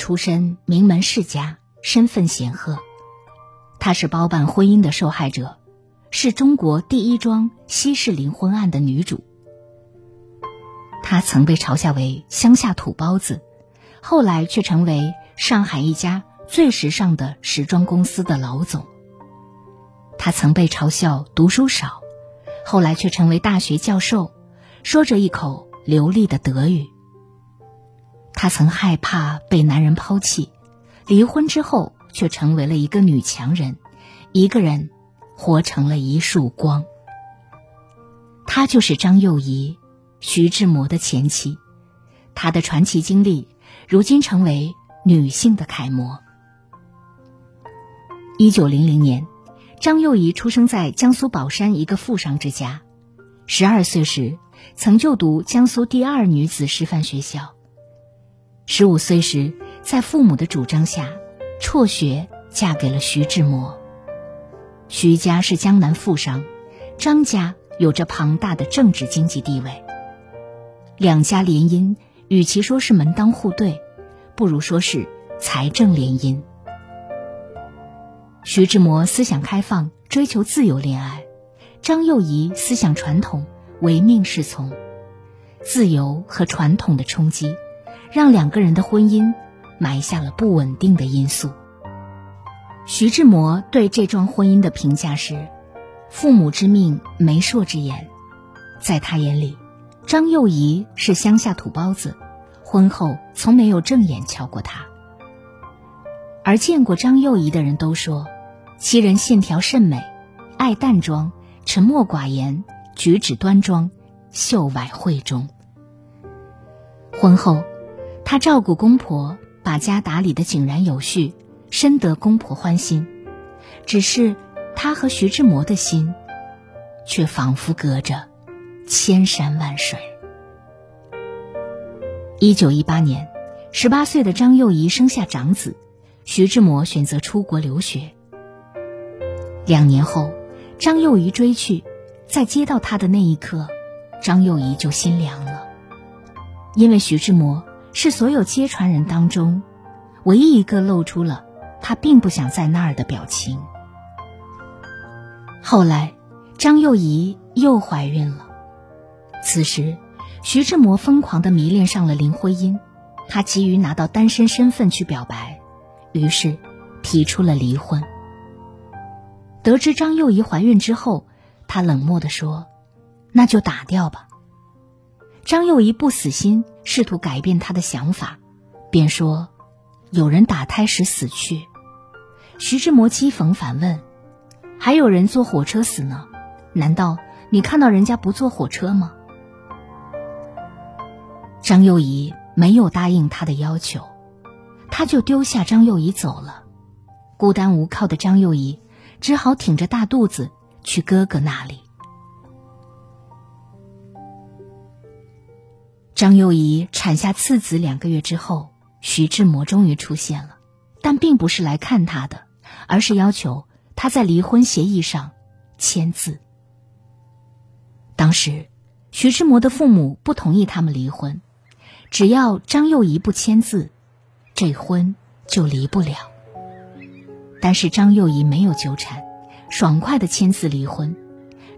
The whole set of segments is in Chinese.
出身名门世家，身份显赫。她是包办婚姻的受害者，是中国第一桩西式离婚案的女主。她曾被嘲笑为乡下土包子，后来却成为上海一家最时尚的时装公司的老总。她曾被嘲笑读书少，后来却成为大学教授，说着一口流利的德语。她曾害怕被男人抛弃，离婚之后却成为了一个女强人，一个人活成了一束光。她就是张幼仪，徐志摩的前妻。她的传奇经历，如今成为女性的楷模。一九零零年，张幼仪出生在江苏宝山一个富商之家，十二岁时曾就读江苏第二女子师范学校。十五岁时，在父母的主张下，辍学嫁给了徐志摩。徐家是江南富商，张家有着庞大的政治经济地位。两家联姻，与其说是门当户对，不如说是财政联姻。徐志摩思想开放，追求自由恋爱；张幼仪思想传统，唯命是从。自由和传统的冲击。让两个人的婚姻埋下了不稳定的因素。徐志摩对这桩婚姻的评价是：“父母之命，媒妁之言。”在他眼里，张幼仪是乡下土包子，婚后从没有正眼瞧过她。而见过张幼仪的人都说，其人线条甚美，爱淡妆，沉默寡言，举止端庄，秀外慧中。婚后。他照顾公婆，把家打理的井然有序，深得公婆欢心。只是他和徐志摩的心，却仿佛隔着千山万水。一九一八年，十八岁的张幼仪生下长子，徐志摩选择出国留学。两年后，张幼仪追去，在接到他的那一刻，张幼仪就心凉了，因为徐志摩。是所有接传人当中，唯一一个露出了他并不想在那儿的表情。后来，张幼仪又怀孕了。此时，徐志摩疯狂的迷恋上了林徽因，他急于拿到单身身份去表白，于是提出了离婚。得知张幼仪怀孕之后，他冷漠的说：“那就打掉吧。”张幼仪不死心，试图改变他的想法，便说：“有人打胎时死去。”徐志摩讥讽反问：“还有人坐火车死呢？难道你看到人家不坐火车吗？”张幼仪没有答应他的要求，他就丢下张幼仪走了。孤单无靠的张幼仪只好挺着大肚子去哥哥那里。张幼仪产下次子两个月之后，徐志摩终于出现了，但并不是来看他的，而是要求他在离婚协议上签字。当时，徐志摩的父母不同意他们离婚，只要张幼仪不签字，这婚就离不了。但是张幼仪没有纠缠，爽快的签字离婚，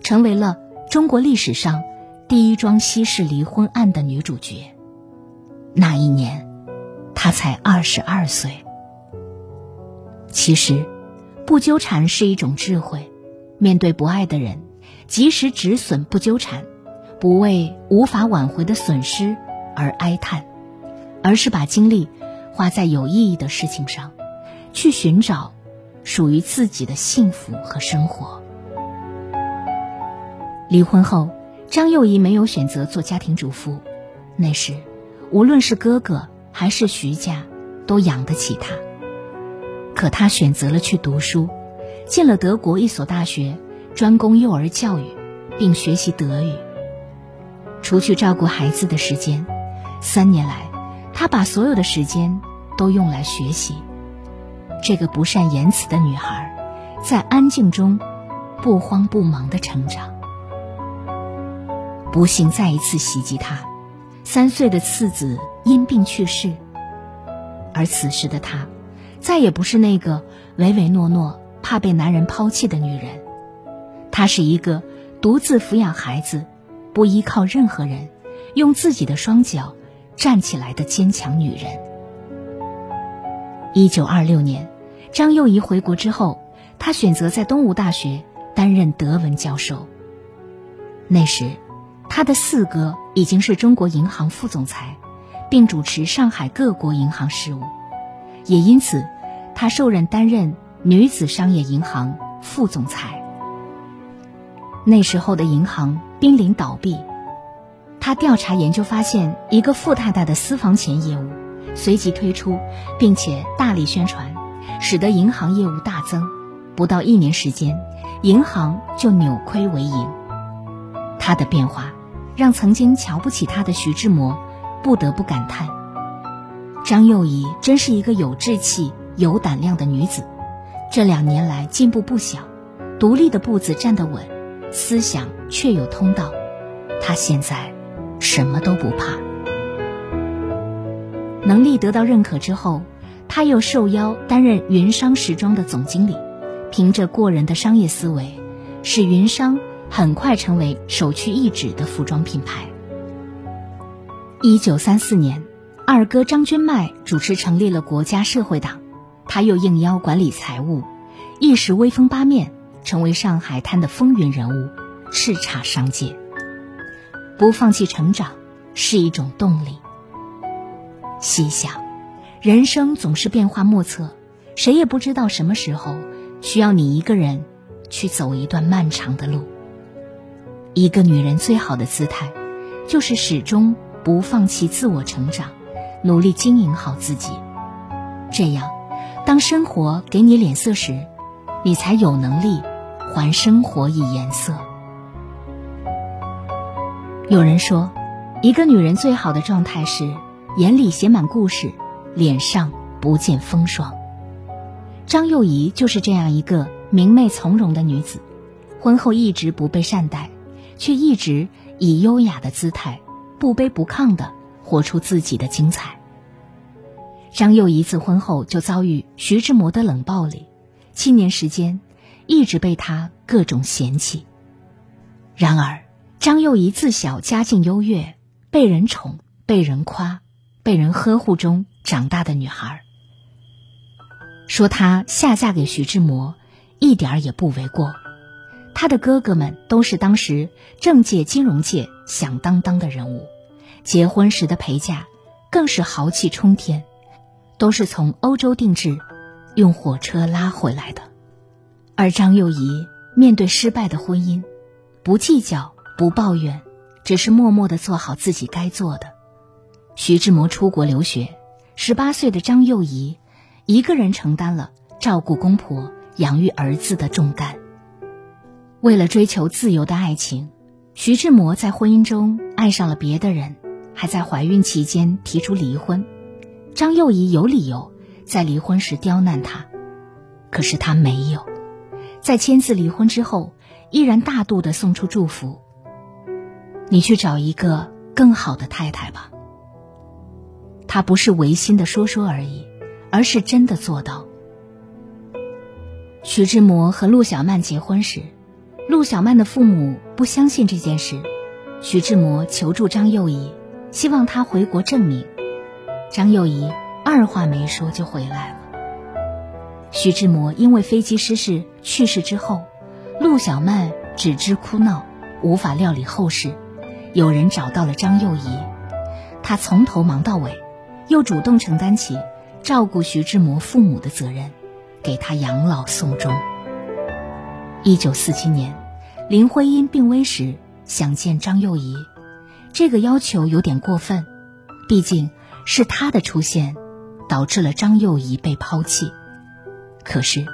成为了中国历史上。第一桩西式离婚案的女主角。那一年，她才二十二岁。其实，不纠缠是一种智慧。面对不爱的人，及时止损，不纠缠，不为无法挽回的损失而哀叹，而是把精力花在有意义的事情上，去寻找属于自己的幸福和生活。离婚后。张幼仪没有选择做家庭主妇，那时，无论是哥哥还是徐家，都养得起她。可她选择了去读书，进了德国一所大学，专攻幼儿教育，并学习德语。除去照顾孩子的时间，三年来，她把所有的时间都用来学习。这个不善言辞的女孩，在安静中不慌不忙的成长。不幸再一次袭击她，三岁的次子因病去世。而此时的她，再也不是那个唯唯诺诺、怕被男人抛弃的女人。她是一个独自抚养孩子、不依靠任何人、用自己的双脚站起来的坚强女人。一九二六年。张幼仪回国之后，她选择在东吴大学担任德文教授。那时，他的四哥已经是中国银行副总裁，并主持上海各国银行事务，也因此，他受任担任女子商业银行副总裁。那时候的银行濒临倒闭，他调查研究发现一个富太太的私房钱业务，随即推出，并且大力宣传。使得银行业务大增，不到一年时间，银行就扭亏为盈。他的变化，让曾经瞧不起他的徐志摩不得不感叹：张幼仪真是一个有志气、有胆量的女子。这两年来进步不小，独立的步子站得稳，思想确有通道。她现在什么都不怕。能力得到认可之后。他又受邀担任云商时装的总经理，凭着过人的商业思维，使云商很快成为首屈一指的服装品牌。一九三四年，二哥张君迈主持成立了国家社会党，他又应邀管理财务，一时威风八面，成为上海滩的风云人物，叱咤商界。不放弃成长是一种动力。细想。人生总是变化莫测，谁也不知道什么时候需要你一个人去走一段漫长的路。一个女人最好的姿态，就是始终不放弃自我成长，努力经营好自己。这样，当生活给你脸色时，你才有能力还生活以颜色。有人说，一个女人最好的状态是眼里写满故事。脸上不见风霜，张幼仪就是这样一个明媚从容的女子。婚后一直不被善待，却一直以优雅的姿态，不卑不亢的活出自己的精彩。张幼仪自婚后就遭遇徐志摩的冷暴力，七年时间一直被他各种嫌弃。然而，张幼仪自小家境优越，被人宠，被人夸。被人呵护中长大的女孩，说她下嫁给徐志摩，一点儿也不为过。他的哥哥们都是当时政界、金融界响当当的人物，结婚时的陪嫁更是豪气冲天，都是从欧洲定制，用火车拉回来的。而张幼仪面对失败的婚姻，不计较，不抱怨，只是默默的做好自己该做的。徐志摩出国留学，十八岁的张幼仪一个人承担了照顾公婆、养育儿子的重担。为了追求自由的爱情，徐志摩在婚姻中爱上了别的人，还在怀孕期间提出离婚。张幼仪有理由在离婚时刁难他，可是他没有，在签字离婚之后，依然大度的送出祝福：“你去找一个更好的太太吧。”他不是违心的说说而已，而是真的做到。徐志摩和陆小曼结婚时，陆小曼的父母不相信这件事，徐志摩求助张幼仪，希望她回国证明。张幼仪二话没说就回来了。徐志摩因为飞机失事去世之后，陆小曼只知哭闹，无法料理后事。有人找到了张幼仪，她从头忙到尾。又主动承担起照顾徐志摩父母的责任，给他养老送终。一九四七年，林徽因病危时想见张幼仪，这个要求有点过分，毕竟是她的出现导致了张幼仪被抛弃。可是，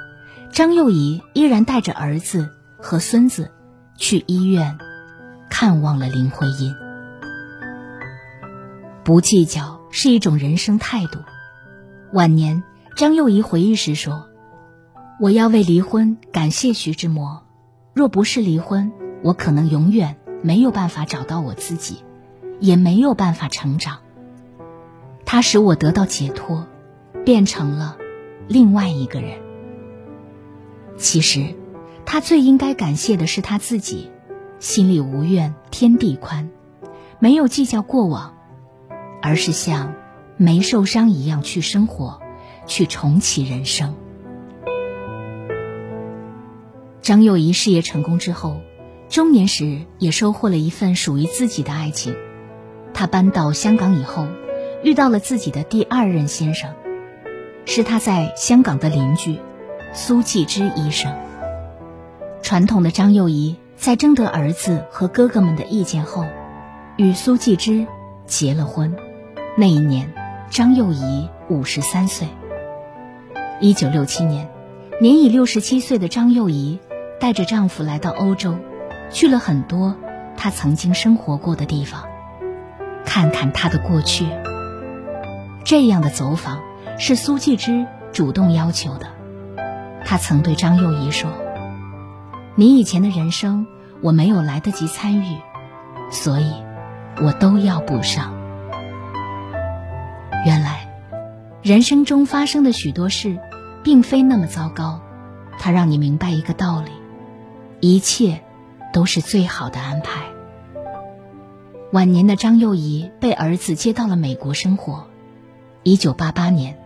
张幼仪依然带着儿子和孙子去医院看望了林徽因。不计较是一种人生态度。晚年，张幼仪回忆时说：“我要为离婚感谢徐志摩。若不是离婚，我可能永远没有办法找到我自己，也没有办法成长。他使我得到解脱，变成了另外一个人。其实，他最应该感谢的是他自己，心里无怨天地宽，没有计较过往，而是像没受伤一样去生活，去重启人生。”张幼仪事业成功之后，中年时也收获了一份属于自己的爱情。她搬到香港以后，遇到了自己的第二任先生，是她在香港的邻居苏纪之医生。传统的张幼仪在征得儿子和哥哥们的意见后，与苏纪之结了婚。那一年，张幼仪五十三岁。一九六七年，年已六十七岁的张幼仪。带着丈夫来到欧洲，去了很多她曾经生活过的地方，看看她的过去。这样的走访是苏纪之主动要求的。他曾对张幼仪说：“你以前的人生我没有来得及参与，所以，我都要补上。”原来，人生中发生的许多事，并非那么糟糕。它让你明白一个道理。一切都是最好的安排。晚年的张幼仪被儿子接到了美国生活。一九八八年，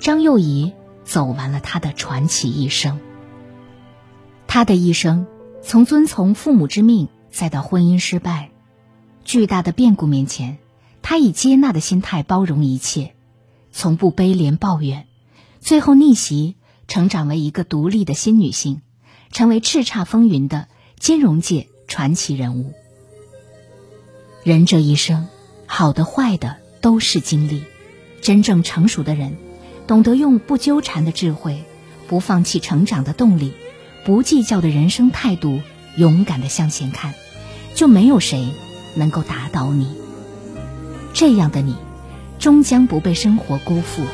张幼仪走完了她的传奇一生。她的一生，从遵从父母之命，再到婚姻失败，巨大的变故面前，她以接纳的心态包容一切，从不悲怜抱怨，最后逆袭，成长为一个独立的新女性。成为叱咤风云的金融界传奇人物。人这一生，好的坏的都是经历。真正成熟的人，懂得用不纠缠的智慧，不放弃成长的动力，不计较的人生态度，勇敢的向前看，就没有谁能够打倒你。这样的你，终将不被生活辜负，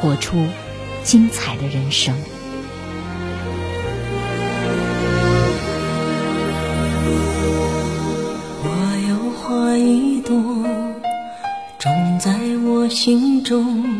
活出精彩的人生。我心中，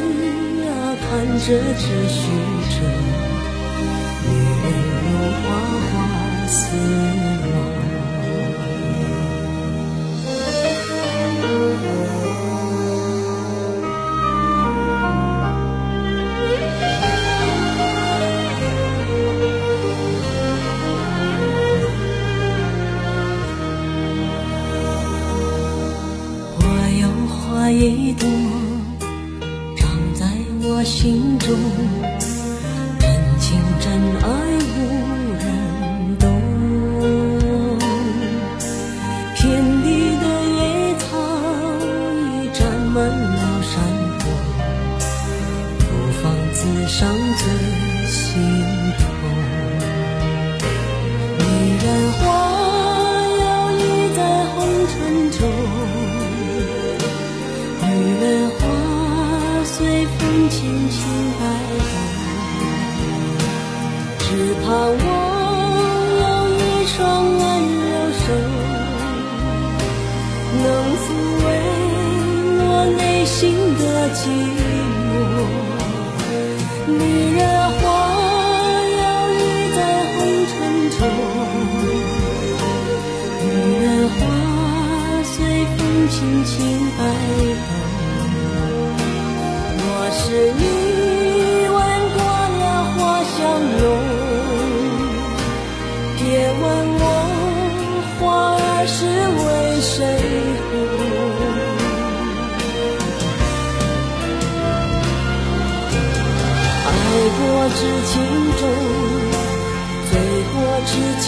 看着这虚折，女人如花花似。轻轻摆动。若是你闻过了花香浓，别问我花儿是为谁红。爱过知情重，醉过知酒